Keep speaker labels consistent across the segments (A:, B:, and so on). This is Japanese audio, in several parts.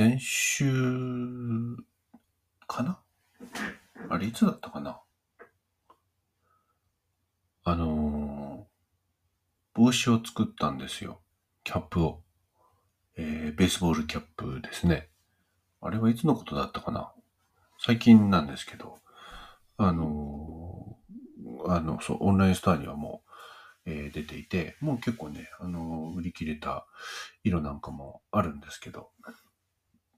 A: 先週かな？あれいつだったかな？あのー帽子を作ったんですよ。キャップを。えーベースボールキャップですね。あれはいつのことだったかな？最近なんですけど、あのーあの、そう、オンラインストアにはもう、えー出ていて、もう結構ね、あのー売り切れた色なんかもあるんですけど、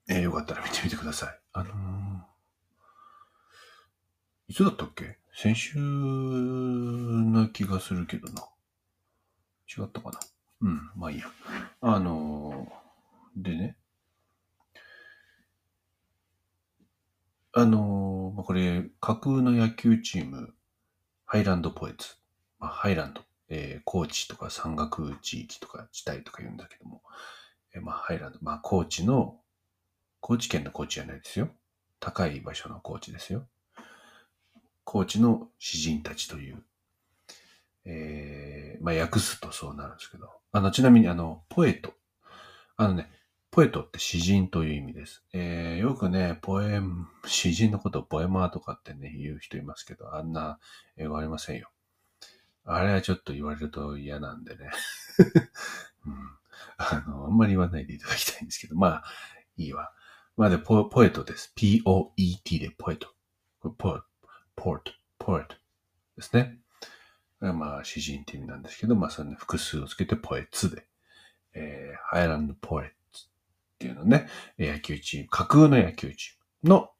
A: えーよかったら見てみてください。あのーいつだったっけ？先週な気がするけどな。違ったかな？うん、まあいいや。あのーでね。あのーまあ、これ、架空の野球チーム、ハイランドポエツ。まあ、ハイランド、えー高知とか山岳地域とか地帯とか言うんだけども、えーまあ、ハイランド、まあ、高知の、高知県の高知じゃないですよ。高い場所の高知ですよ。高知の詩人たちという、えー、まあ、訳すとそうなるんですけど、あの、ちなみに、あの、ポエト。あのね、ポエトって詩人という意味です。えー、よくね、ポエム、詩人のことをポエマーとかってね、言う人いますけど、あんな英語ありませんよ。あれはちょっと言われると嫌なんでね。うん、あの、あんまり言わないでいただきたいんですけど、まあ、いいわ。まあで、ポポエトです。P-O-E-T でポエト。ポエト、ポエト、ポエトですね。まあ、詩人って意味なんですけど、まあ、それね、複数をつけてポエツで、えー、ハイランドポエツっていうのね、野球チーム、架空の野球チームの、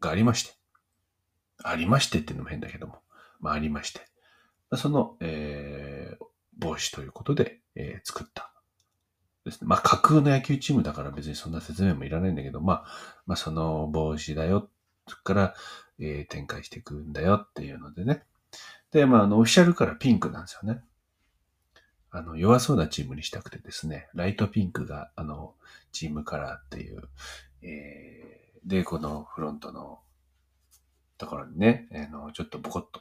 A: がありまして。ありましてっていうのも変だけども、まあ、ありまして。その、えー、帽子ということで、えー作った。ですね。まあ、架空の野球チームだから別にそんな説明もいらないんだけど、まあ、まあ、その帽子だよ。そこから、えー展開していくんだよっていうのでね。で、まあ、あの、オフィシャルからピンクなんですよね。あの、弱そうなチームにしたくてですね、ライトピンクが、あの、チームカラーっていう、えー、で、このフロントのところにね、あの、ちょっとボコッと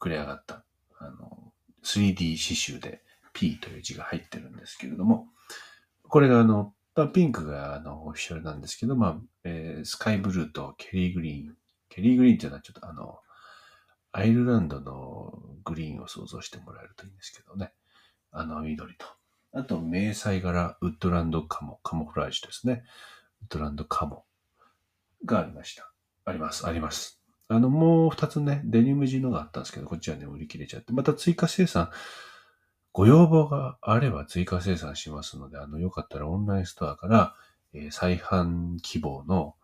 A: 膨れ上がった、あの、3D 刺繍で P という字が入ってるんですけれども、これがあの、まあピンクがあの、オフィシャルなんですけど、まあ、えースカイブルーとケリーグリーン。ケリーグリーンっていうのはちょっとあの、アイルランドのグリーンを想像してもらえるといいんですけどね。あの緑と。あと、迷彩柄、ウッドランドカモ、カモフラージュですね。ウッドランドカモがありました。あります、あります。あの、もう二つね、デニム地のがあったんですけど、こっちはね、売り切れちゃって、また追加生産、ご要望があれば追加生産しますので、あの、よかったらオンラインストアから、えー再販希望の、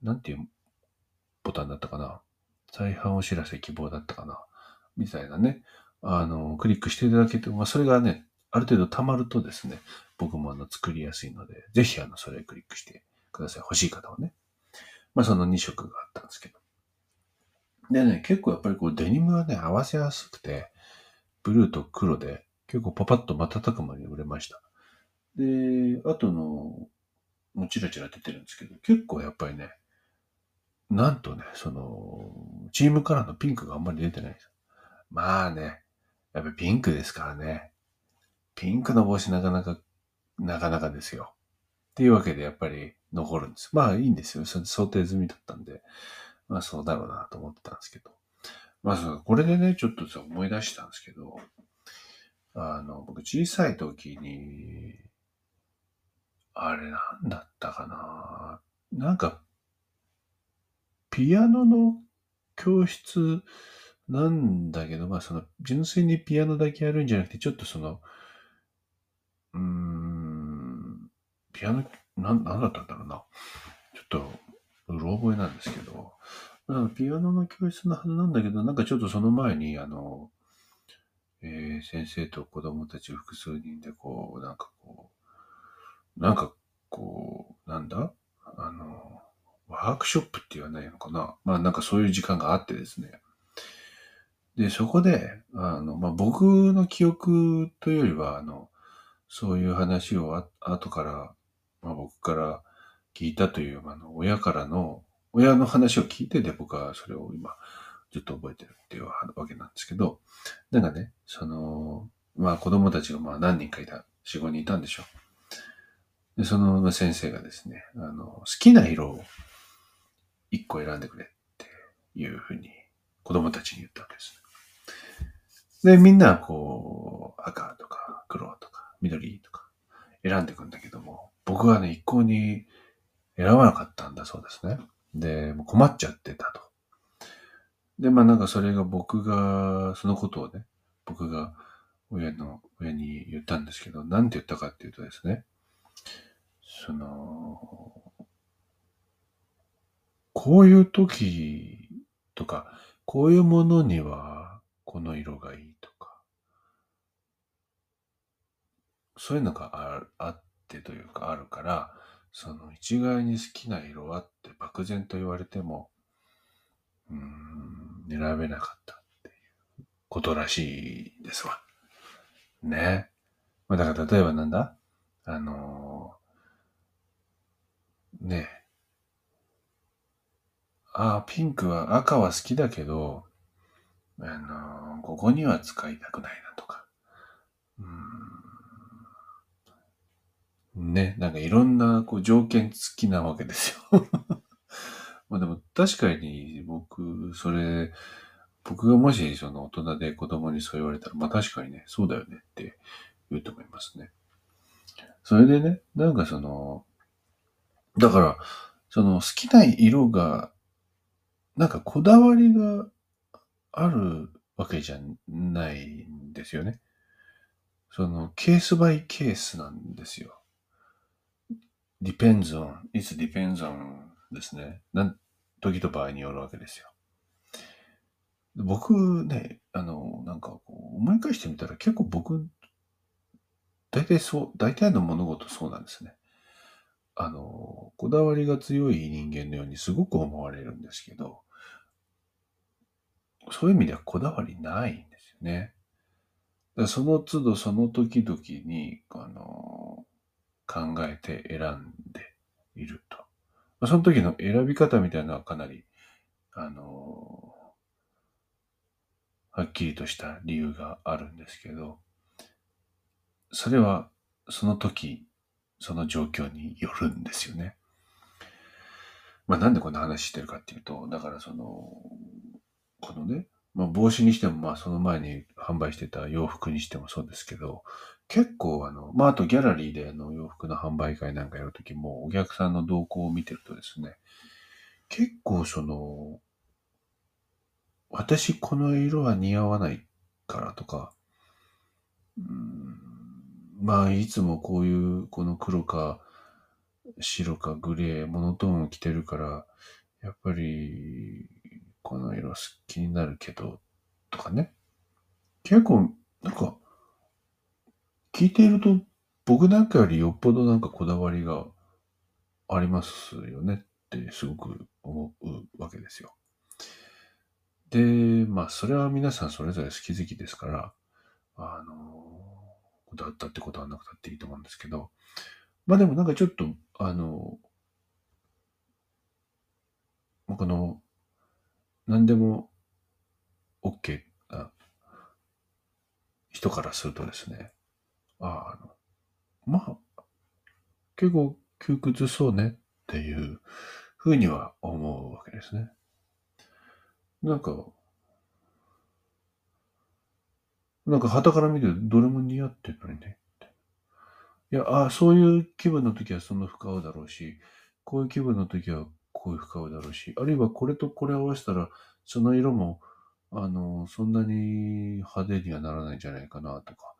A: なんていうボタンだったかな？再販お知らせ希望だったかな？みたいなね。あの、クリックしていただけて、まあ、それがね、ある程度溜まるとですね、僕もあの、作りやすいので、ぜひあの、それをクリックしてください。欲しい方はね。まあ、その2色があったんですけど。でね、結構やっぱりこう、デニムはね、合わせやすくて、ブルーと黒で、結構パパッと瞬く間に売れました。で、あとの、もうチラチラ出てるんですけど、結構やっぱりね、なんとね、その、チームカラーのピンクがあんまり出てないです。まあね、やっぱりピンクですからね。ピンクの帽子なかなか、なかなかですよ。っていうわけでやっぱり残るんです。まあいいんですよ。想定済みだったんで、まあそうだろうなと思ってたんですけど。まあそう、これでね、ちょっとさ、思い出したんですけど、あの、僕小さい時に、あれなんだったかななんか、ピアノの教室なんだけど、まあその、純粋にピアノだけやるんじゃなくて、ちょっとその、うーん、ピアノ、なん、なんだったんだろうな。ちょっと、うろ覚えなんですけど、ピアノの教室のはずなんだけど、なんかちょっとその前に、あの、えー先生と子供たち複数人でこう、なんかこう、なんかこう、なんだ？あの、ワークショップって言わないのかな？まあなんかそういう時間があってですね。で、そこで、あの、まあ僕の記憶というよりは、あの、そういう話をあ後から、まあ僕から聞いたという、あの、親からの、親の話を聞いてで僕はそれを今、ずっと覚えてるっていうわけなんですけど、なんかね、その、まあ子供たちがまあ何人かいた、4、5人いたんでしょうで、その先生がですね、あの、好きな色を一個選んでくれっていうふうに子供たちに言ったわけです。で、みんなこう、赤とか黒とか緑とか選んでいくんだけども、僕はね、一向に選ばなかったんだそうですね。で、困っちゃってたと。で、まあなんかそれが僕が、そのことをね、僕が親の、親に言ったんですけど、なんて言ったかっていうとですね、その、こういう時とか、こういうものにはこの色がいいとか、そういうのがあってというかあるから、その一概に好きな色はって漠然と言われても、うん、選べなかったっていうことらしいですわ。ね。まあ、だから例えばなんだ？あのー、ねああ、ピンクは赤は好きだけど、あのー、ここには使いたくないなとか。うん。ね、なんかいろんなこう条件付きなわけですよ。まあでも確かに僕、それ、僕がもしその大人で子供にそう言われたら、まあ確かにね、そうだよねって言うと思いますね。それでね、なんかその、だから、その好きな色が、なんかこだわりがあるわけじゃないんですよね。そのケースバイケースなんですよ。depends on, it depends on ですね。なん、時と場合によるわけですよ。僕ね、あの、なんかこう、思い返してみたら結構僕、大体そう、大体の物事そうなんですね。あの、こだわりが強い人間のようにすごく思われるんですけど、そういう意味ではこだわりないんですよね。だその都度その時々に、あの、考えて選んでいると。まその時の選び方みたいなのはかなり、あの、はっきりとした理由があるんですけど、それはその時、その状況によるんですよね。まあなんでこんな話してるかっていうと、だからその、このね、まあ帽子にしても、まあその前に販売してた洋服にしてもそうですけど、結構あの、まああとギャラリーであの洋服の販売会なんかやるときも、お客さんの動向を見てるとですね、結構その、私この色は似合わないからとか、うん、まあいつもこういうこの黒か白かグレー、モノトーンを着てるから、やっぱりこの色好きになるけど、とかね。結構、なんか、聞いていると僕なんかよりよっぽどなんかこだわりがありますよねってすごく思うわけですよ。で、まあ、それは皆さんそれぞれ好き好きですから、あの、こだわったってことはなくたっていいと思うんですけど、まあでもなんかちょっと、あの、この、何でも OK な人からするとですね、あの、まあ、結構窮屈そうねっていうふうには思うわけですね。なんか、なんか旗から見てどれも似合ってるのにね。いや、あそういう気分の時はその服合うだろうし、こういう気分の時はこういう服合うだろうし、あるいはこれとこれ合わせたら、その色も、あの、そんなに派手にはならないんじゃないかなとか、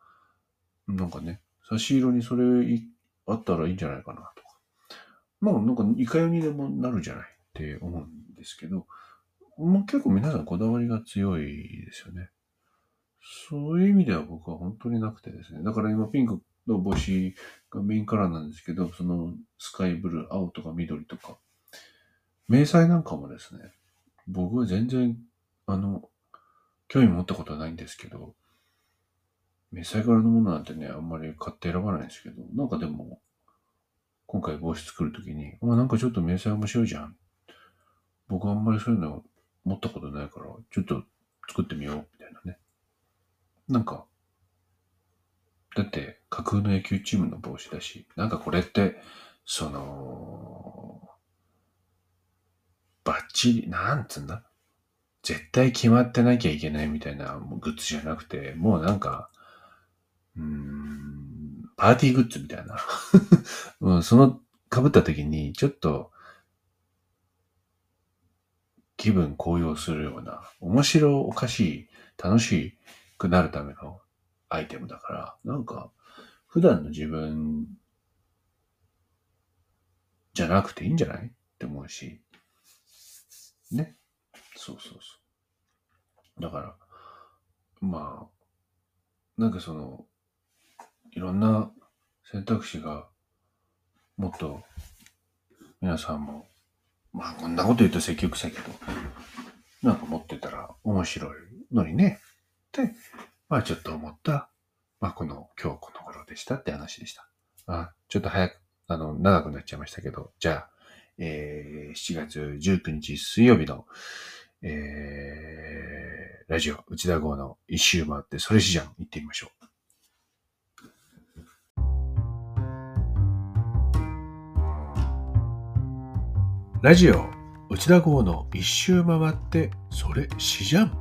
A: なんかね、差し色にそれあったらいいんじゃないかなとか。まあ、なんかいかようにでもなるじゃないって思うんですけど、まあ、結構皆さんこだわりが強いですよね。そういう意味では僕は本当になくてですね。だから今ピンクの帽子がメインカラーなんですけど、そのスカイブルー、青とか緑とか、迷彩なんかもですね、僕は全然、あの、興味持ったことはないんですけど、迷彩柄のものなんてね、あんまり買って選ばないんですけど、なんかでも、今回帽子作るときに、まあなんかちょっと迷彩面白いじゃん。僕あんまりそういうの持ったことないから、ちょっと作ってみよう、みたいなね。なんか、だって架空の野球チームの帽子だし、なんかこれって、その、バッチリ、なんつうんだ？絶対決まってなきゃいけないみたいなグッズじゃなくて、もうなんか、うん、パーティーグッズみたいな。うん、その、被った時に、ちょっと、気分高揚するような、面白おかしい、楽しくなるためのアイテムだから、なんか、普段の自分じゃなくていいんじゃない？って思うし、ね。そうそうそう。だから、まあ、なんかその、いろんな選択肢が、もっと、皆さんも、まあこんなこと言うと積極臭いけど、なんか持ってたら面白いのにね。って、まあちょっと思った、まあこの今日この頃でしたって話でした。あ、ちょっと早く、あの、長くなっちゃいましたけど、じゃあ、えー、7月19日水曜日の、えー、ラジオ、内田号の一周回って、それしじゃん、行ってみましょう。ラジオ、内田号の一周回って、それしじゃん。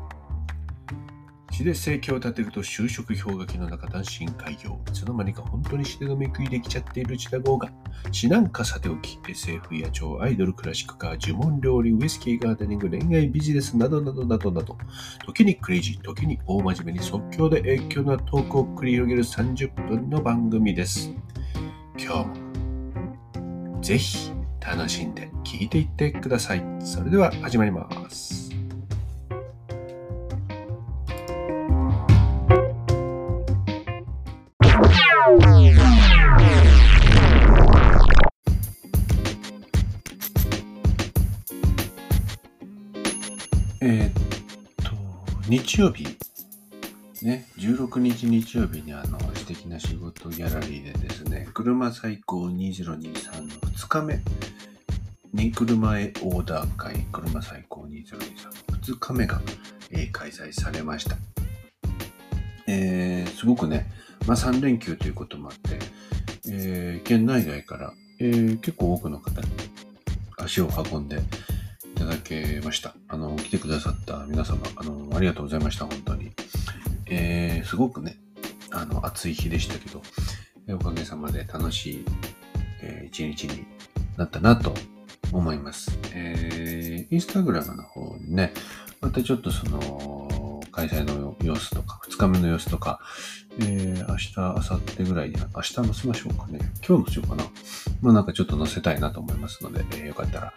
A: 詩で生計を立てると就職氷河期の中単身開業。いつの間にか本当に詩で飲み食いできちゃっている内田号が、詩なんかさておき、SF や超アイドル、クラシックカー、呪文料理、ウイスキーガーデニング、恋愛ビジネスなどなどなどなど、時にクレイジー、時に大真面目に即興で影響なトークを繰り広げる30分の番組です。今日も、ぜひ楽しんで聞いていってください。それでは始まります。えーっと、日曜日、ね、16日日曜日にあの、素敵な仕事ギャラリーでですね、車最高2023の2日目に車へオーダー会、車最高2023の2日目が、え開催されました。えーすごくね、まあ3連休ということもあって、えー県内外から、えー結構多くの方に足を運んでいただけました。あの、来てくださった皆様、あの、ありがとうございました、本当に。えーすごくね、あの、暑い日でしたけど、おかげさまで楽しい、えー一日になったなと思います。えーインスタグラムの方にね、またちょっとその、開催の様子とか、2日目の様子とか、えー明日、明後日ぐらいに、明日載せましょうかね。今日載せようかな。まあなんかちょっと載せたいなと思いますので、えーよかったら、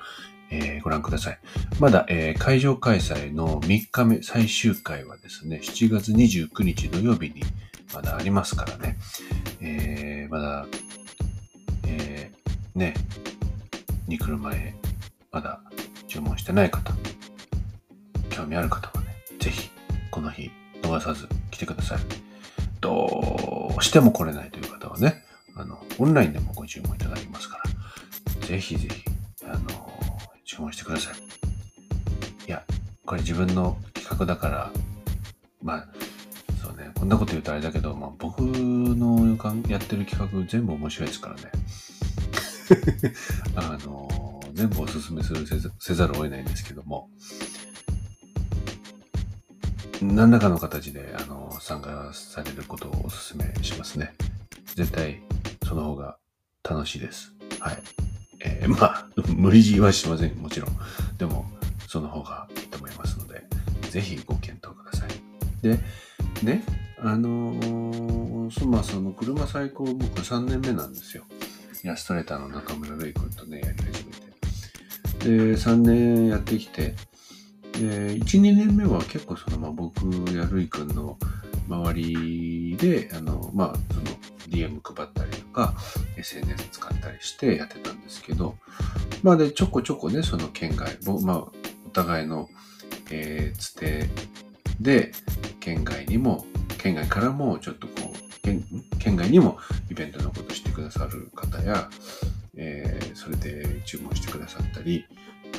A: えーご覧ください。まだ、えー会場開催の3日目、最終回はですね、7月29日土曜日にまだありますからね。えーまだ、えーね、に来る前、まだ注文してない方、興味ある方はね、ぜひ、この日、逃さず来てください。どうしても来れないという方はね、あの、オンラインでもご注文いただきますから、ぜひぜひ、注文してください。いや、これ自分の企画だから、まあ、そうね、こんなこと言うとあれだけど、まあ、僕のかんやってる企画全部面白いですからね。あの、全部おすすめするせざせざるを得ないんですけども、何らかの形で、あの、参加されることをお勧めしますね。絶対、その方が楽しいです。はい。えー まあ、無理強いはしません。もちろん。でも、その方がいいと思いますので、ぜひご検討ください。で、ね、あのーそまあ、その車最高僕3年目なんですよ。イラストレーターの中村瑠衣君とね、やり始めて。で、3年やってきて、で、1、2年目は結構その、まあ、僕やるいくんの周りで、あの、まあ、その、DM 配ったりか、SNS 使ったりしてやってたんですけど、まあ、で、ちょこちょこね、その県外、まあ、お互いの、えー、つてで、県外にも、県外からも、ちょっとこう、県県外にもイベントのことしてくださる方や、えーそれで注文してくださったり、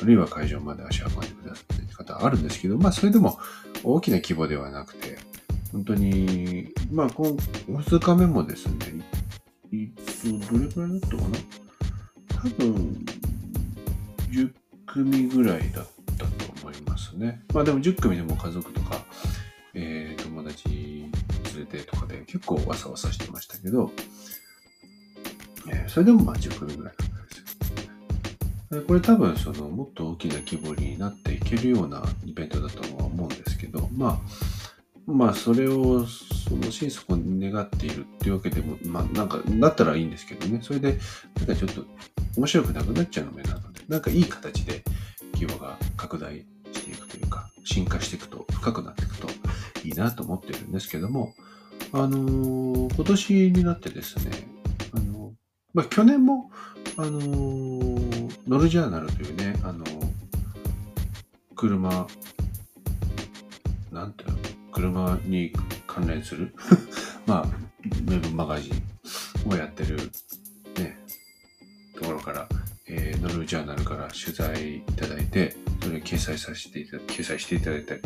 A: あるいは会場まで足を運んでくださったり方あるんですけど、まあそれでも大きな規模ではなくて、本当に、まあ、今2日目もですね、いどれくらいだったかな？多分、10組ぐらいだったと思いますね。まあでも10組でも家族とか、えー、友達連れてとかで結構わさわさしてましたけど、えー、それでもまあ10組ぐらいだったんですよ。これ多分そのもっと大きな規模になっていけるようなイベントだとは思うんですけど、まあ、まあそれをその心底に願っているっていうわけでも、まあなんかなったらいいんですけどね、それでなんかちょっと面白くなくなっちゃうのも嫌なので、なんかいい形で規模が拡大していくというか、進化していくと、深くなっていくといいなと思ってるんですけども、あのー、今年になってですね、あの、まあ、去年も、あのー、ノルジャーナルというね、あの車、なんていうの、車に関連する まあ、ウェブマガジンをやってる、ね、ところから、えー、ノルジャーナルから取材いただいて、それを掲載させていた、掲載していただいたり、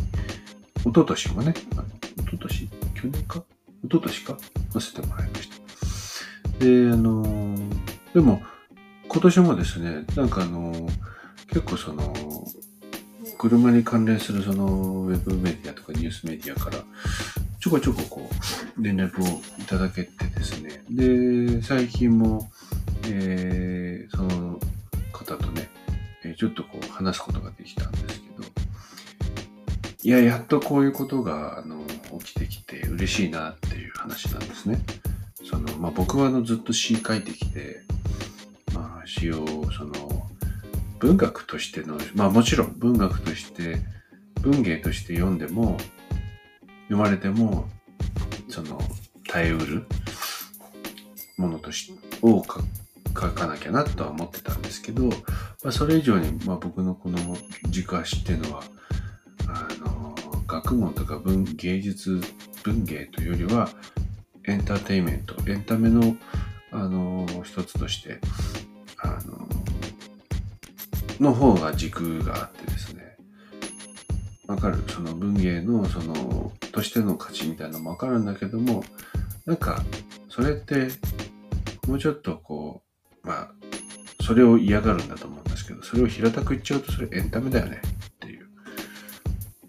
A: 一昨年もね、あの一昨年？去年か？一昨年か？載せてもらいました。で、あのー、でも、今年もですね、なんかあのー、結構その、車に関連するそのウェブメディアとかニュースメディアからちょこちょここう連絡をいただけてですね。で、最近も、えー、その方とね、ちょっとこう話すことができたんですけど、いや、やっとこういうことが、あの、起きてきて嬉しいなっていう話なんですね。その、まあ僕はあのずっと詩書いてきて、まあ詩を、その、文学としての、まあもちろん文学として、文芸として読んでも、読まれても、その、耐えうるものとしを書かなきゃなとは思ってたんですけど、まあ、それ以上に、まあ、僕のこの軸足っていうのは、あの、学問とか文芸術文芸というよりは、エンターテインメント、エンタメの、あの、一つとして、あの、の方が軸があってですね、わかる？その文芸の、その、としての価値みたいなのもわかるんだけども、なんか、それって、もうちょっとこう、まあ、それを嫌がるんだと思うんですけど、それを平たく言っちゃうと、それエンタメだよねっていう。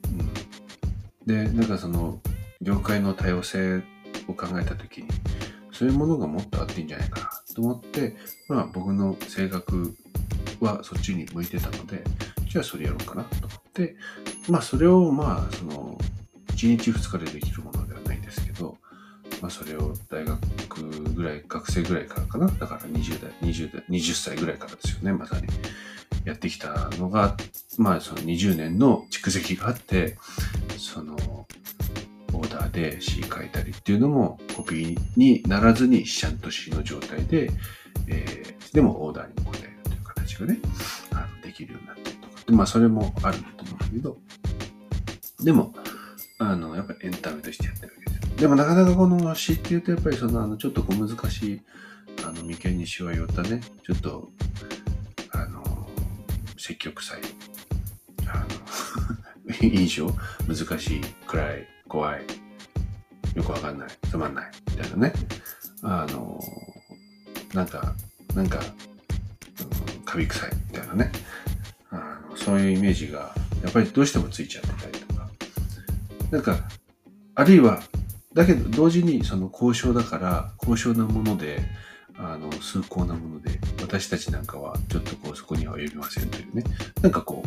A: うん。で、なんかその、業界の多様性を考えたときに、そういうものがもっとあっていいんじゃないかなと思って、まあ僕の性格はそっちに向いてたので、じゃあそれやろうかなと思って、まあそれをまあその1日2日でできるものではないですけど、まあそれを大学ぐらい、学生ぐらいからかな。だから20代、20代、20歳ぐらいからですよね、まさに。やってきたのが、まあその20年の蓄積があって、その、オーダーで詩書いたりっていうのもコピーにならずにちゃんと詩の状態で、えー、でもオーダーにも答えるという形がね、あのできるようになったりとか。でまあそれもあると思うんだけど、でも、あの、やっぱりエンタメとしてやってるわけですよ。でもなかなかこの詩っていうと、やっぱりその、あの、ちょっとこう難しい、あの、眉間にしわ寄ったね、ちょっと、あの、積極臭い、あの、印象、難しい、暗い、怖い、よくわかんない、つまんない、みたいなね。あの、なんか、なんか、カビ臭い、みたいなね。あのそういうイメージが、やっぱりどうしてもついちゃってたりとか。なんか、あるいは、だけど同時にその交渉だから高尚なもので、あの、崇高なもので、私たちなんかはちょっとこうそこには及びませんというね。なんかこ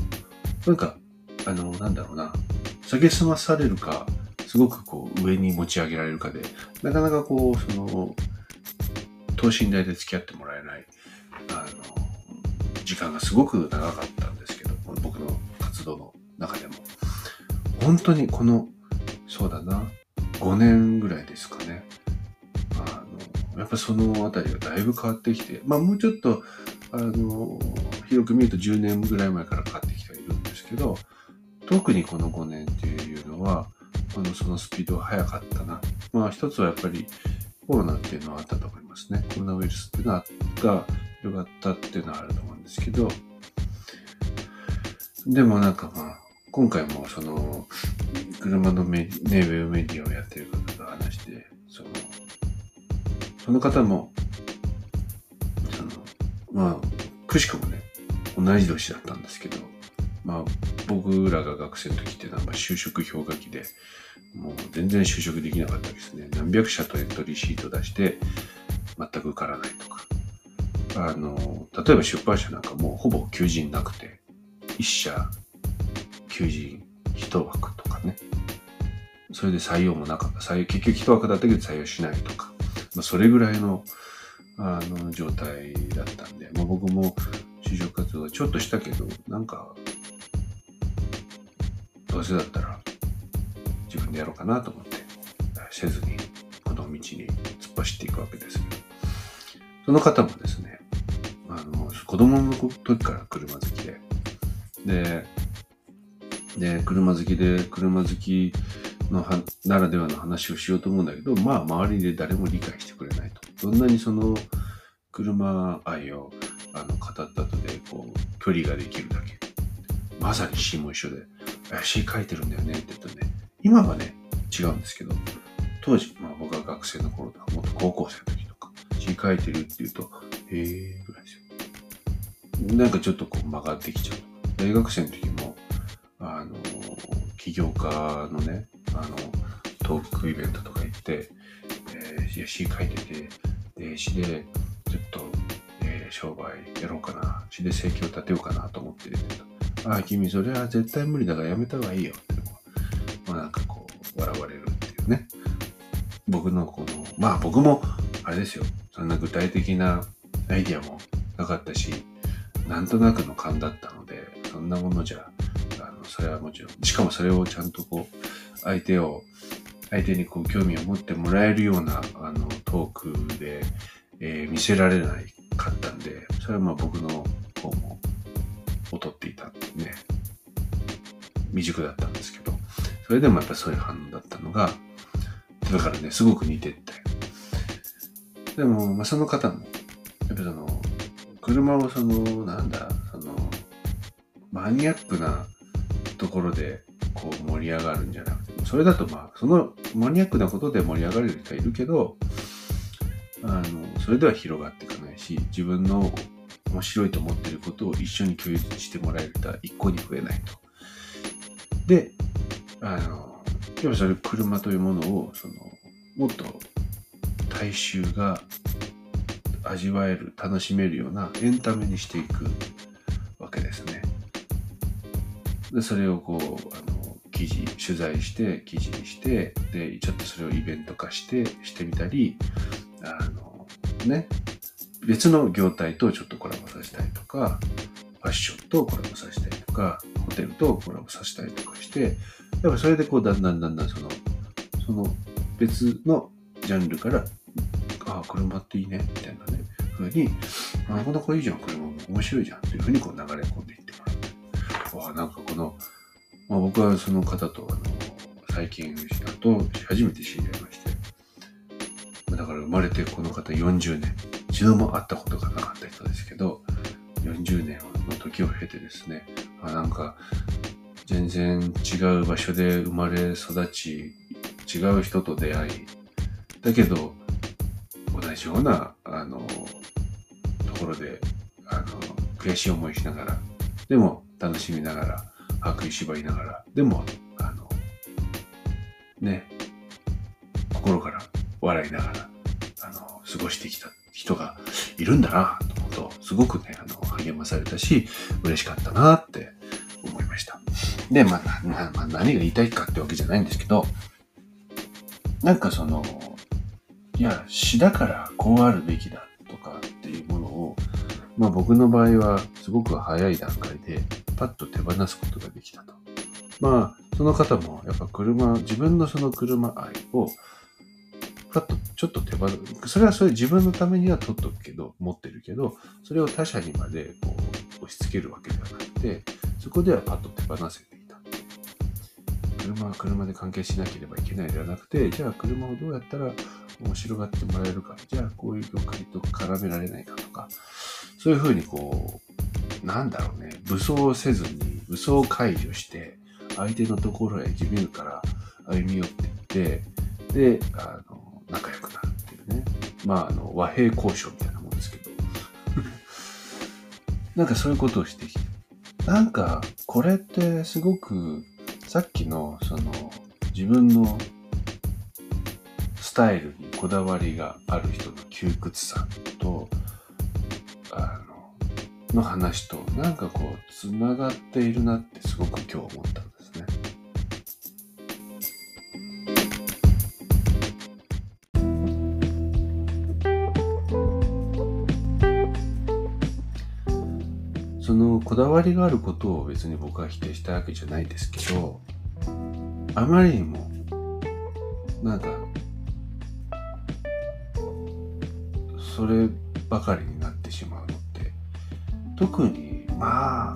A: う、なんか、あの、なんだろうな、下げすまされるか、すごくこう上に持ち上げられるかで、なかなかこう、その、等身大で付き合ってもらえない、あの、時間がすごく長かったんですけど、僕の活動の中でも。本当にこの、そうだな、5年ぐらいですかね。あの、やっぱそのあたりがだいぶ変わってきて、まあもうちょっと、あの、広く見ると10年ぐらい前から変わってきてはいるんですけど、特にこの5年っていうのは、あの、そのスピードが速かったな。まあ一つはやっぱりコロナっていうのはあったと思いますね。コロナウイルスっていうのは、が広がったっていうのはあると思うんですけど、でもなんかまあ、今回もその、車のメ,、ね、ウェブメディアをやってる方と話して、その、その方も、その、まあ、くしくもね、同じ年だったんですけど、まあ、僕らが学生の時ってなんか就職氷河期で、もう全然就職できなかったですね。何百社とエントリーシート出して、全く受からないとか。あの、例えば出版社なんかもうほぼ求人なくて、一社求人一枠とかね。それで採用もなかった。採用、結局一枠だったけど採用しないとか。まあ、それぐらいの、あの、状態だったんで、まあ、僕も就職活動はちょっとしたけど、なんか、どうせだったら自分でやろうかなと思って、せずにこの道に突っ走っていくわけです、その方もですね、子供の時から車好きで、で、で、車好きで、車好きのはならではの話をしようと思うんだけど、まあ、周りで誰も理解してくれないと。どんなにその、車愛をあの語った後で、こう、距離ができるだけ。まさに詩も一緒で、詩書いてるんだよねって言うとね、今はね、違うんですけど、当時、まあ僕は学生の頃とか、もっと高校生の時とか、詩書いてるって言うと、へえーぐらいですよ。なんかちょっとこう曲がってきちゃう。大学生の時も、あの、起業家のね、あの、トークイベントとか行って、えー、詩書いてて、で、詩で、ちょっと、えー、商売やろうかな、詩で生計を立てようかなと思ってる、ああ、君、それは絶対無理だからやめた方がいいよって、まあなんかこう、笑われるっていうね。僕のこの、まあ僕も、あれですよ、そんな具体的なアイディアもなかったし、なんとなくの勘だったので、そんなものじゃ、あの、それはもちろん、しかもそれをちゃんとこう、相手を、相手にこう興味を持ってもらえるような、あの、トークで、えー、見せられないかったんで、それはまあ僕の方も劣っていたんでね、未熟だったんですけど、それでもやっぱそういう反応だったのが、だからね、すごく似てって。でも、まあ、その方も、やっぱその、車をその、なんだ、その、マニアックなところで、こう盛り上がるんじゃなくて、それだとまあ、そのマニアックなことで盛り上がれる人はいるけど、あの、それでは広がっていかないし、自分の面白いと思っていることを一緒に共有してもらえると一向に増えないと。で、あの、やっぱそれ車というものを、その、もっと大衆が味わえる、楽しめるようなエンタメにしていくわけですね。で、それをこう、あの、記事、取材して、記事にして、で、ちょっとそれをイベント化して、してみたり、あの、ね、別の業態とちょっとコラボさせたりとか、ファッションとコラボさせたりとか、ホテルとコラボさせたりとかして、やっぱそれでこうだんだんだんだんその、その別のジャンルから、車っていいね、みたいなね、ふうに、あなかなかいいじゃん、車も面白いじゃん、っていうふうにこう流れ込んでいってもらって。わあ、なんかこの、まあ、僕はその方と、あの、最近、あと、初めて知り合いまして、だから生まれてこの方40年、一度も会ったことがなかった人ですけど、40年の時を経てですね、あなんか、全然違う場所で生まれ育ち、違う人と出会い、だけど、同じような、あの、ところで、あの、悔しい思いしながら、でも楽しみながら、白衣縛りながら、でも、あの、ね、心から笑いながら、あの、過ごしてきた人がいるんだな、と思うと、すごくね、あの、励まされたし、嬉しかったなって思いました。で、まあ、まあ、何が言いたいかってわけじゃないんですけど、なんかその、いや、詩だからこうあるべきだとかっていうものを、まあ僕の場合はすごく早い段階でパッと手放すことができたと。まあ、その方もやっぱ車、自分のその車愛をパッとちょっと手放す。それはそれ自分のためには取っとくけど、持ってるけど、それを他者にまでこう押し付けるわけではなくて、そこではパッと手放せていた。車は車で関係しなければいけないではなくて、じゃあ車をどうやったら面白がってもらえるか、じゃあこういう業界と絡められないかとか、そういうふうにこう、なんだろうね、武装せずに、武装解除して、相手のところへ自ら歩み寄っていって、で、あの、仲良くなるっていうね。まあ、あの、和平交渉みたいなもんですけど。なんかそういうことをしてきて。なんか、これってすごく、さっきの、その、自分のスタイルにこだわりがある人の窮屈さと、あの、の話と、なんかこう、つながっているなってすごく今日思ったんですね。そのこだわりがあることを別に僕は否定したわけじゃないですけど、あまりにも、なんか、そればかりになってしまうのって、特に、まあ、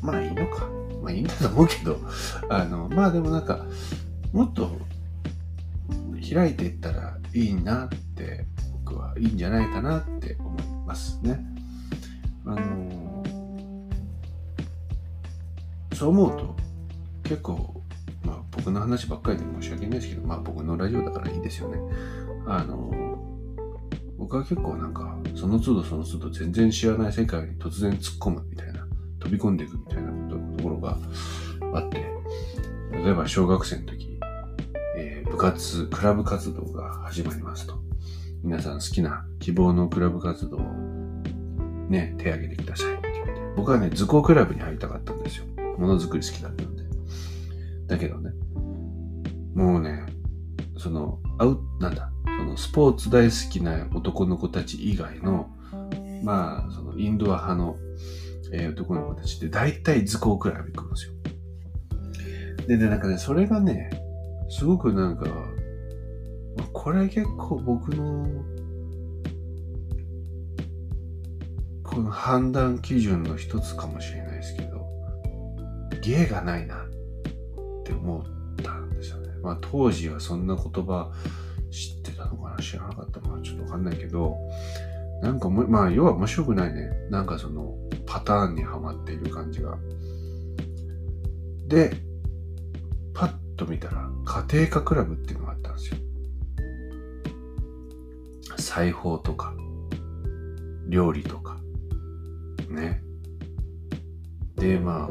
A: まあいいのか。まあいいんだと思うけど、あの、まあでもなんか、もっと開いていったらいいなって、僕はいいんじゃないかなって思いますね。あの、そう思うと、結構、まあ僕の話ばっかりで申し訳ないですけど、まあ僕のラジオだからいいですよね。あの、僕は結構なんか、その都度その都度全然知らない世界に突然突っ込むみたいな、飛び込んでいくみたいなところがあって、例えば小学生の時、えー、部活、クラブ活動が始まりますと。皆さん好きな希望のクラブ活動をね、手挙げてくださいって言って。僕はね、図工クラブに入りたかったんですよ。ものづくり好きだったんで。だけどね、もうね、その、アウなんだ、のスポーツ大好きな男の子たち以外の、まあ、そのインドア派の、えー、男の子たちって大体図工クラブ行くんですよ。で、で、なんかね、それがね、すごくなんか、これ結構僕の、この判断基準の一つかもしれないですけど、芸がないなって思ったんですよね。まあ当時はそんな言葉知らなかったのかなちょっとわかんないけど、なんかも、まあ要は面白くないね。なんかそのパターンにはまっている感じが。で、パッと見たら家庭科クラブっていうのがあったんですよ。裁縫とか、料理とか、ね。で、まあ、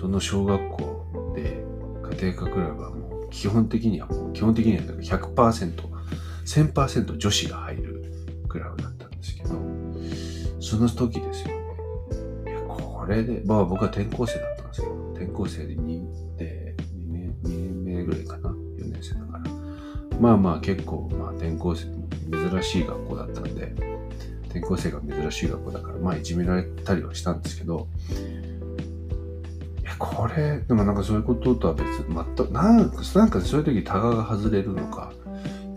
A: その小学校で家庭科クラブはもう基本的には基本的には100%、1000%女子が入るクラブだったんですけど、その時ですよね。いや、これで、まあ僕は転校生だったんですけど、転校生で 2, で 2, 年2年目ぐらいかな、4年生だから。まあまあ結構、まあ転校生、珍しい学校だったんで、転校生が珍しい学校だから、まあいじめられたりはしたんですけど、これ、でもなんかそういうこととは別に、全く、なんか、なんかそういう時タガが外れるのか、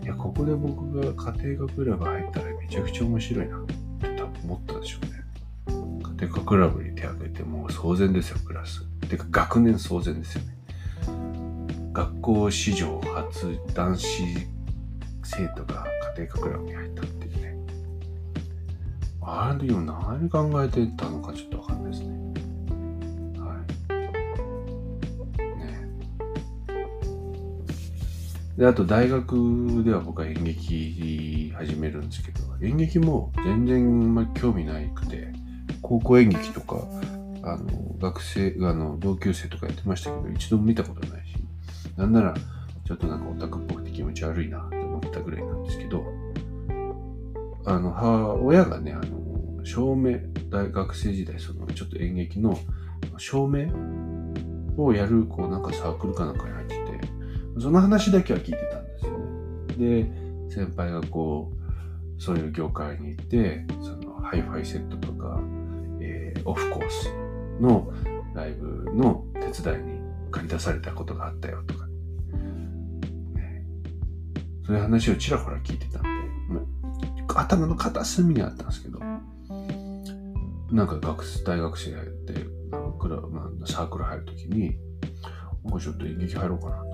A: いや、ここで僕が家庭科クラブ入ったらめちゃくちゃ面白いなって多分思ったでしょうね。家庭科クラブに手を挙げてもう騒然ですよ、クラス。てか学年騒然ですよね。学校史上初男子生徒が家庭科クラブに入ったっていうね。あれでも何考えてたのかちょっとわかんないですね。で、あと大学では僕は演劇始めるんですけど、演劇も全然ま興味ないくて、高校演劇とか、あの、学生、あの、同級生とかやってましたけど、一度も見たことないし、なんなら、ちょっとなんかオタクっぽくて気持ち悪いなって思ったぐらいなんですけど、あの、母親がね、あの、照明、大学生時代、その、ちょっと演劇の照明をやる、こう、なんかサークルかなんかに入ってその話だけは聞いてたんですよね。で、先輩がこう、そういう業界に行って、そのハイファイセットとか、えー、オフコースのライブの手伝いに借り出されたことがあったよとか、ね、そういう話をちらほら聞いてたんで、まあ、頭の片隅にあったんですけど、なんか学大学生で、クラまあ、サークル入るときに、もうちょっと演劇入ろうかな。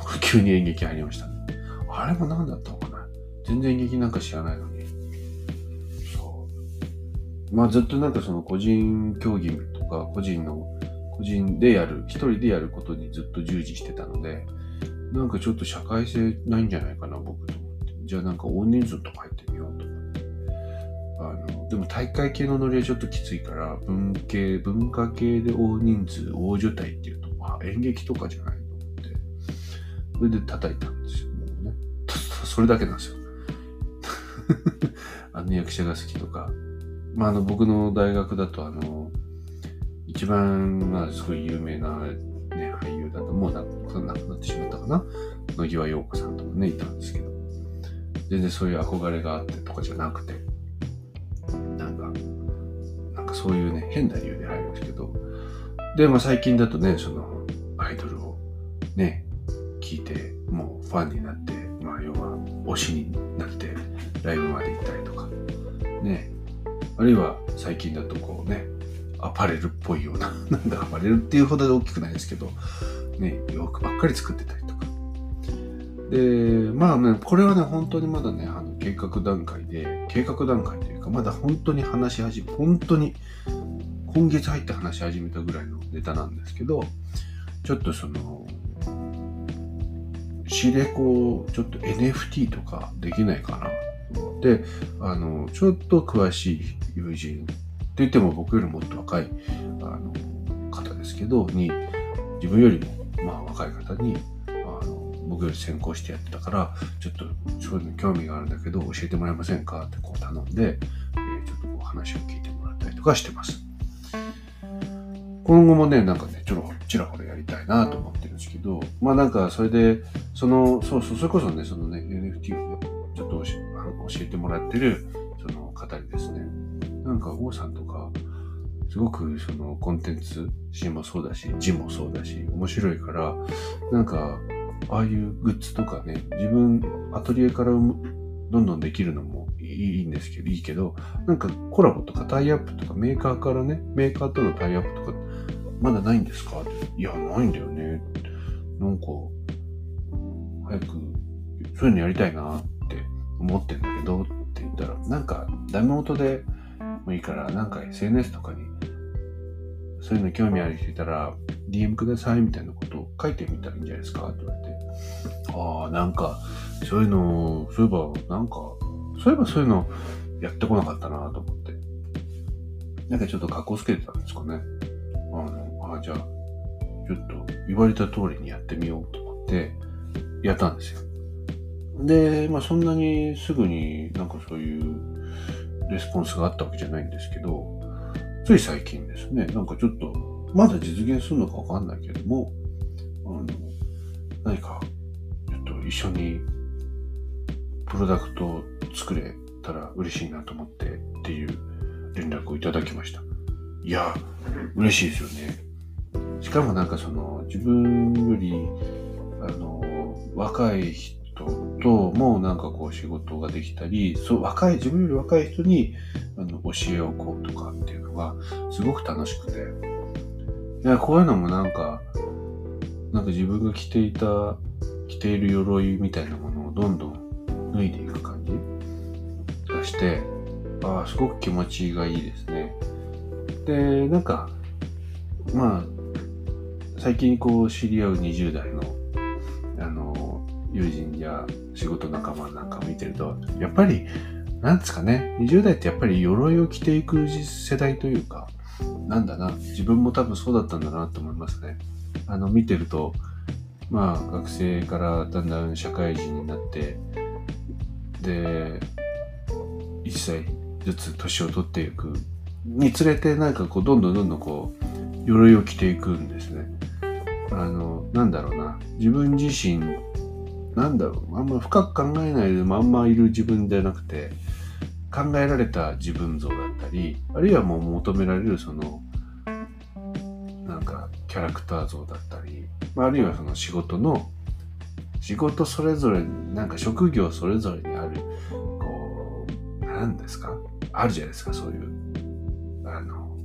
A: 急に演劇入りました、ね。あれも何だったのかな全然演劇なんか知らないのに。そう。まあずっとなんかその個人競技とか個人の個人でやる、一人でやることにずっと従事してたので、なんかちょっと社会性ないんじゃないかな、僕と思って。じゃあなんか大人数とか入ってみようと思って。あの、でも大会系のノリはちょっときついから、文系、文化系で大人数、大所帯っていうと、まあ演劇とかじゃない、それで叩いたんですよ、もうね。それだけなんですよ。あの役者が好きとか。まあ、あの、僕の大学だと、あの、一番、まあ、すごい有名な、ね、俳優だと、もう亡くなってしまったかな。野際陽子さんとかね、いたんですけど。全然そういう憧れがあってとかじゃなくて、なんか、なんかそういうね、変な理由で入るんですけど、で、まあ最近だとね、その、アイドルをね、聞いて、もうファンになって、まあ要は推しになって、ライブまで行ったりとか、ね、あるいは最近だとこうね、アパレルっぽいような、なんかアパレルっていうほど大きくないですけど、ね、洋服ばっかり作ってたりとか。で、まあね、これはね、本当にまだね、あの計画段階で、計画段階というか、まだ本当に話し始め、本当に今月入って話し始めたぐらいのネタなんですけど、ちょっとその、仕入れ子、ちょっと NFT とかできないかなで、あの、ちょっと詳しい友人って言っても僕よりもっと若いあの方ですけど、に、自分よりも、まあ若い方に、あの僕より先行してやってたから、ちょっとそういうの興味があるんだけど、教えてもらえませんかってこう頼んで、えー、ちょっとこう話を聞いてもらったりとかしてます。今後もね、なんかね、ちょっとちらほらやりたいなと思ってけど、まあなんかそれで、その、そうそう、それこそね、そのね、NFT をね、ちょっと教えてもらってるその方にですね、なんか王さんとか、すごくそのコンテンツ、詩もそうだし、字もそうだし、面白いから、なんか、ああいうグッズとかね、自分、アトリエからどんどんできるのもいいんですけど、いいけど、なんかコラボとかタイアップとかメーカーからね、メーカーとのタイアップとか、まだないんですか？って。いや、ないんだよねって。なんか、早く、そういうのやりたいなって思ってんだけどって言ったら、なんかダメ元でもいいから、なんか SNS とかにそういうの興味ある人いたら DM くださいみたいなことを書いてみたらいいんじゃないですか？って言われて、ああ、なんかそういうの、そういえばなんか、そういえばそういうのやってこなかったなと思って。なんかちょっと格好つけてたんですかね。あの、あじゃあ、ちょっと言われた通りにやってみようと思って、やったんですよ。で、まあそんなにすぐになんかそういうレスポンスがあったわけじゃないんですけど、つい最近ですね、なんかちょっと、まだ実現するのかわかんないけども、あの、何か、ちょっと一緒にプロダクトを作れたら嬉しいなと思ってっていう連絡をいただきました。いや、嬉しいですよね。しかもなんかその自分よりあの若い人ともなんかこう仕事ができたり、そう若い、自分より若い人にあの教えをこうとかっていうのがすごく楽しくて。いや、こういうのもなんか、なんか自分が着ていた、着ている鎧みたいなものをどんどん脱いでいく感じがして、ああ、すごく気持ちがいいですね。で、なんか、まあ、最近こう知り合う20代の、あの、友人や仕事仲間なんか見てると、やっぱり、なんですかね、20代ってやっぱり鎧を着ていく世代というか、なんだな、自分も多分そうだったんだなと思いますね。あの、見てると、まあ、学生からだんだん社会人になって、で、1歳ずつ年を取っていくにつれて、なんかこう、どんどんどんどんこう、鎧を着ていくんですね。あの、なんだろうな、自分自身なんだろう、あんま深く考えないでまんまいる自分じゃなくて、考えられた自分像だったり、あるいはもう求められるその、なんかキャラクター像だったり、あるいはその仕事の、仕事それぞれ、なんか職業それぞれにある、こう、なんですか？あるじゃないですか、そういう、あの、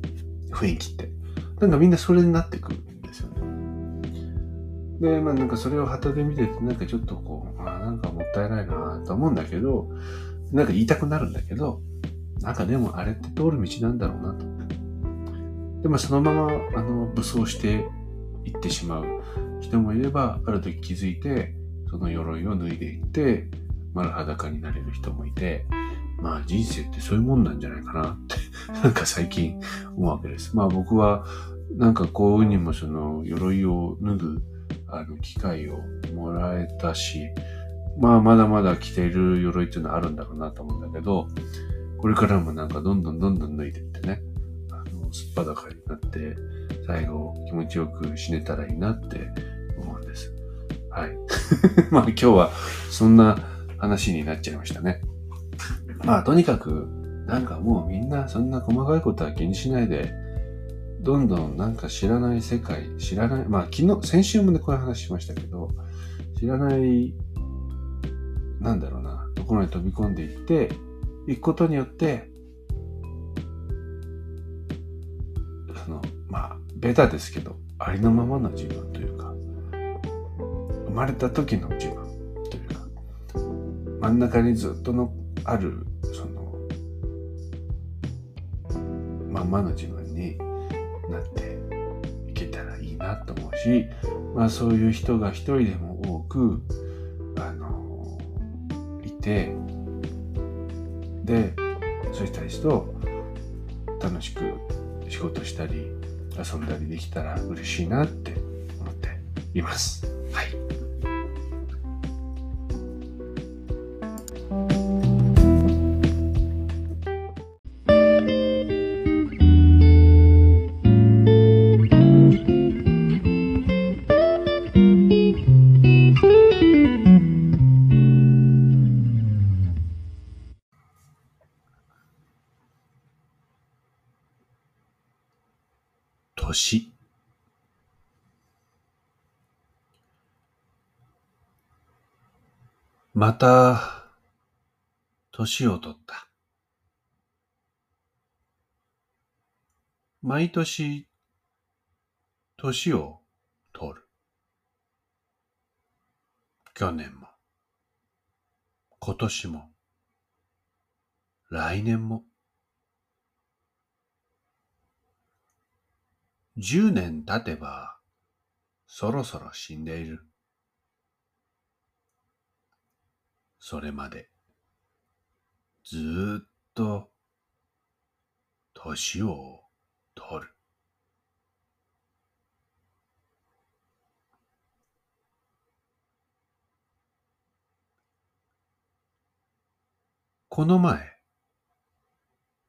A: 雰囲気って。なんかみんなそれになってくる。で、まあなんかそれを旗で見てて、なんかちょっとこう、あなんかもったいないなと思うんだけど、なんか言いたくなるんだけど、なんかでもあれって通る道なんだろうなと。でもそのまま、あの、武装していってしまう人もいれば、ある時気づいて、その鎧を脱いでいって、丸裸になれる人もいて、まあ人生ってそういうもんなんじゃないかなって なんか最近思うわけです。まあ僕は、なんかこういうにもその鎧を脱ぐあの機会をもらえたし、まあまだまだ着ている鎧っていうのはあるんだろうなと思うんだけど、これからもなんかどんどんどんどん脱いでいってね、あの、すっぱだかになって、最後気持ちよく死ねたらいいなって思うんです。はい。まあ今日はそんな話になっちゃいましたね。まあとにかく、なんかもうみんなそんな細かいことは気にしないで、どんどんなんか知らない世界、知らない、まあ昨日、先週もね、こういう話しましたけど、知らない、なんだろうな、ところに飛び込んでいって、行くことによって、その、まあ、ベタですけど、ありのままの自分というか、生まれた時の自分というか、真ん中にずっとのある、その、まんまの自分になっていけたらいいなと思うし、まあそういう人が一人でも多く、あの、いて、で、そういった人と楽しく仕事したり遊んだりできたら嬉しいなって思っています。また、年を取った。毎年、年を取る。去年も、今年も、来年も、十年経てば、そろそろ死んでいる。それまで、ずっと、年を取る。この前、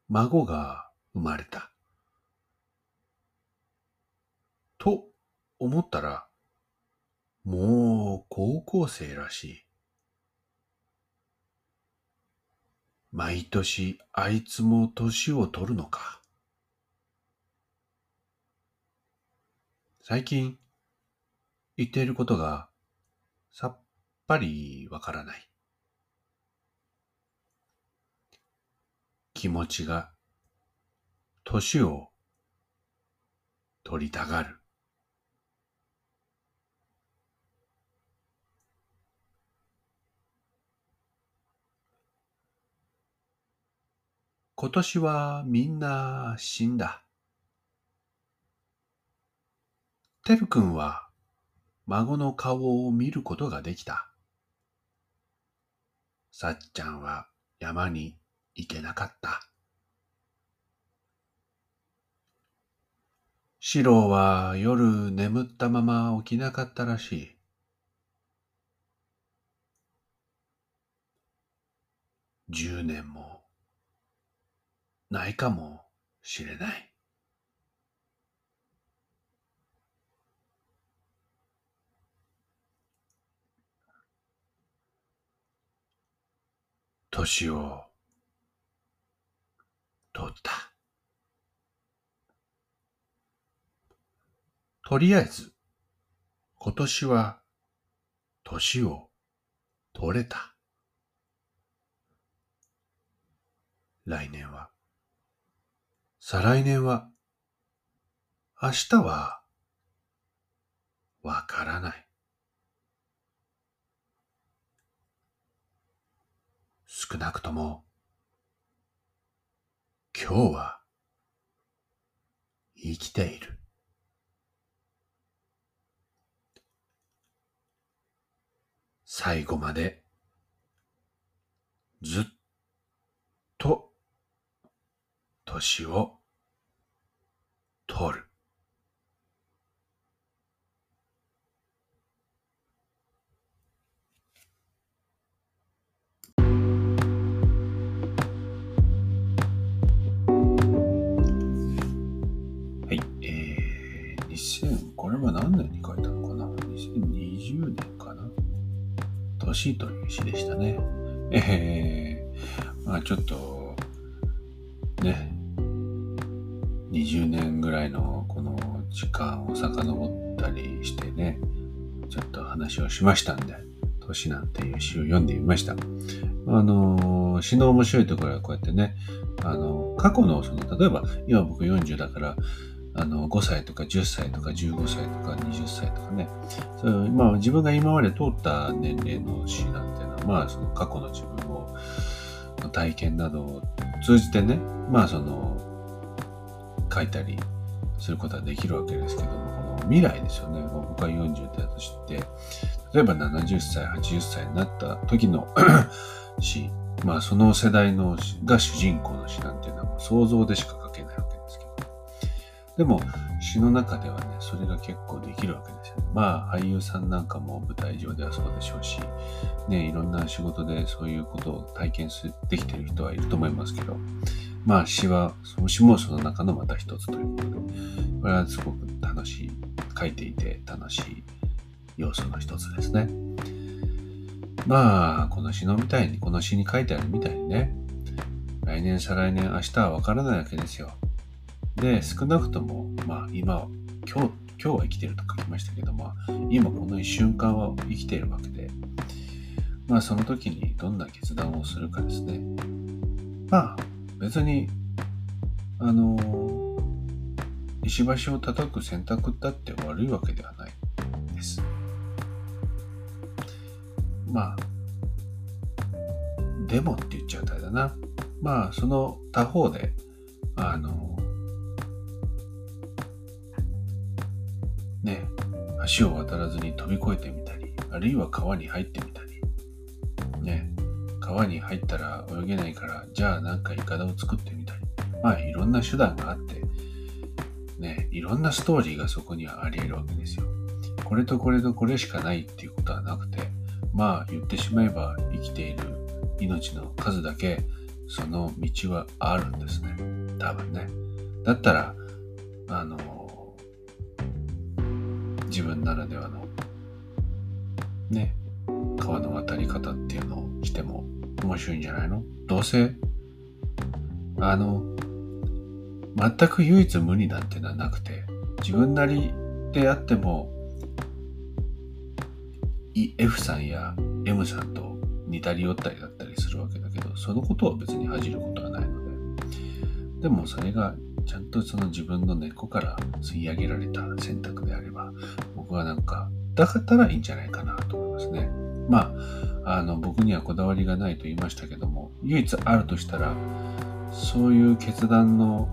A: 孫が生まれた。と思ったら、もう高校生らしい。毎年あいつも年を取るのか。最近言っていることがさっぱりわからない。気持ちが年を取りたがる。今年はみんな死んだ。てるくんは孫の顔を見ることができた。さっちゃんは山に行けなかった。シロは夜眠ったまま起きなかったらしい。十年もないかもしれない。年を取った。とりあえず、今年は年を取れた。来年は再来年は、明日は、わからない。少なくとも、今日は、生きている。最後までずっと年を取る。はい、えー、2000、これは何年に書いたのかな ?2020 年かな？年という詩でしたね。えー、まあちょっと、ね、20年ぐらいのこの時間を遡ったりしてね、ちょっと話をしましたんで、年なんていう詩を読んでみました。あの、詩の面白いところはこうやってね、あの、過去のその、例えば今僕40だから、あの、5歳とか10歳とか15歳とか20歳とかね、そういうまあ自分が今まで通った年齢の詩なんていうのは、まあその過去の自分を、の体験などを通じてね、まあその、書いたりすることはできるわけですけども、この未来ですよね。僕は40だとして、例えば70歳、80歳になった時の 詩、まあその世代のが主人公の詩なんていうのはもう想像でしか書けないわけですけど。でも詩の中ではね、それが結構できるわけですよね。まあ俳優さんなんかも舞台上ではそうでしょうし、ね、いろんな仕事でそういうことを体験できてる人はいると思いますけど、まあ詩は、その詩もその中のまた一つということで、これはすごく楽しい、書いていて楽しい要素の一つですね。まあ、この詩のみたいに、この詩に書いてあるみたいにね、来年、再来年、明日はわからないわけですよ。で、少なくとも、まあ今、今日、今日は生きてると書きましたけども、今この一瞬間は生きているわけで、まあその時にどんな決断をするかですね。まあ、別に、あの、石橋を叩く選択だって悪いわけではないです。まあ、でもって言っちゃうとあれだな。まあ、その他方で、あの、ね、橋を渡らずに飛び越えてみたり、あるいは川に入ってみたり、川に入ったら泳げないから、じゃあなんかイカダを作ってみたり。まあいろんな手段があって、ね、いろんなストーリーがそこにはあり得るわけですよ。これとこれとこれしかないっていうことはなくて、まあ言ってしまえば生きている命の数だけその道はあるんですね。多分ね。だったら、あの、自分ならではの、ね、川の渡り方っていうのをしても面白いんじゃないの？どうせ、あの、全く唯一無二なんてのはなくて、自分なりであっても、F さんや M さんと似たり寄ったりだったりするわけだけど、そのことを別に恥じることはないので、でもそれがちゃんとその自分の根っこから吸い上げられた選択であれば、僕はなんか、だったらいいんじゃないかなと思いますね。まあ、あの、僕にはこだわりがないと言いましたけども、唯一あるとしたら、そういう決断の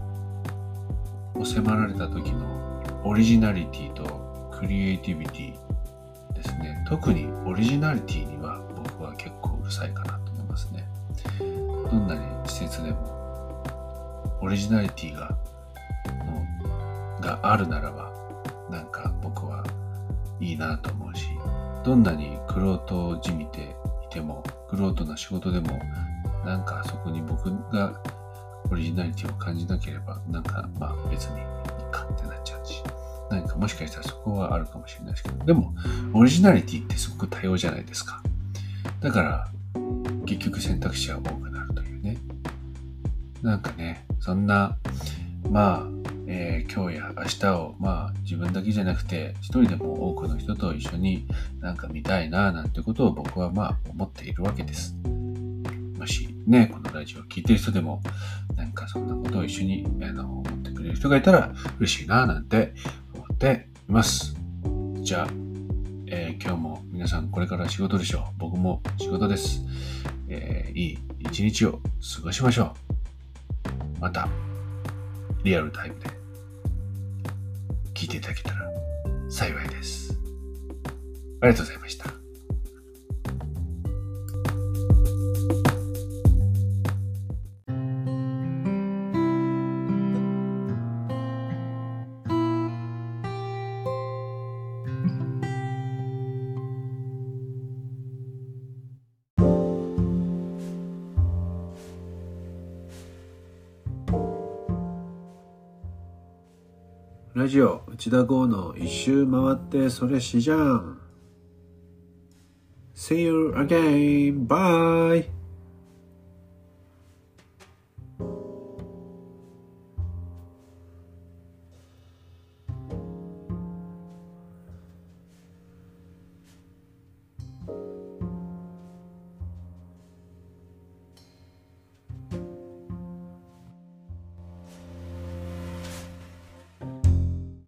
A: を迫られた時のオリジナリティとクリエイティビティですね。特にオリジナリティには僕は結構うるさいかなと思いますね。どんなに施設でもオリジナリティがのがあるならば、なんか僕はいいなと思うし、どんなにクロートじみていても、クロートな仕事でも、なんかそこに僕がオリジナリティを感じなければ、なんかまあ別にいいかってなっちゃうし、何かもしかしたらそこはあるかもしれないですけど、でもオリジナリティってすごく多様じゃないですか。だから結局選択肢は多くなるというね。なんかね、そんな、まあえー、今日や明日を、まあ、自分だけじゃなくて、一人でも多くの人と一緒になんか見たいな、なんてことを僕はまあ思っているわけです。もしね、このラジオを聴いてる人でも、なんかそんなことを一緒にあの思ってくれる人がいたら嬉しいな、なんて思っています。じゃあ、えー、今日も皆さんこれから仕事でしょう。僕も仕事です。えー、いい一日を過ごしましょう。また、リアルタイムで聞いていただけたら幸いです。ありがとうございました。ラジオ内田剛の一周回ってそれしじゃん See you again. Bye.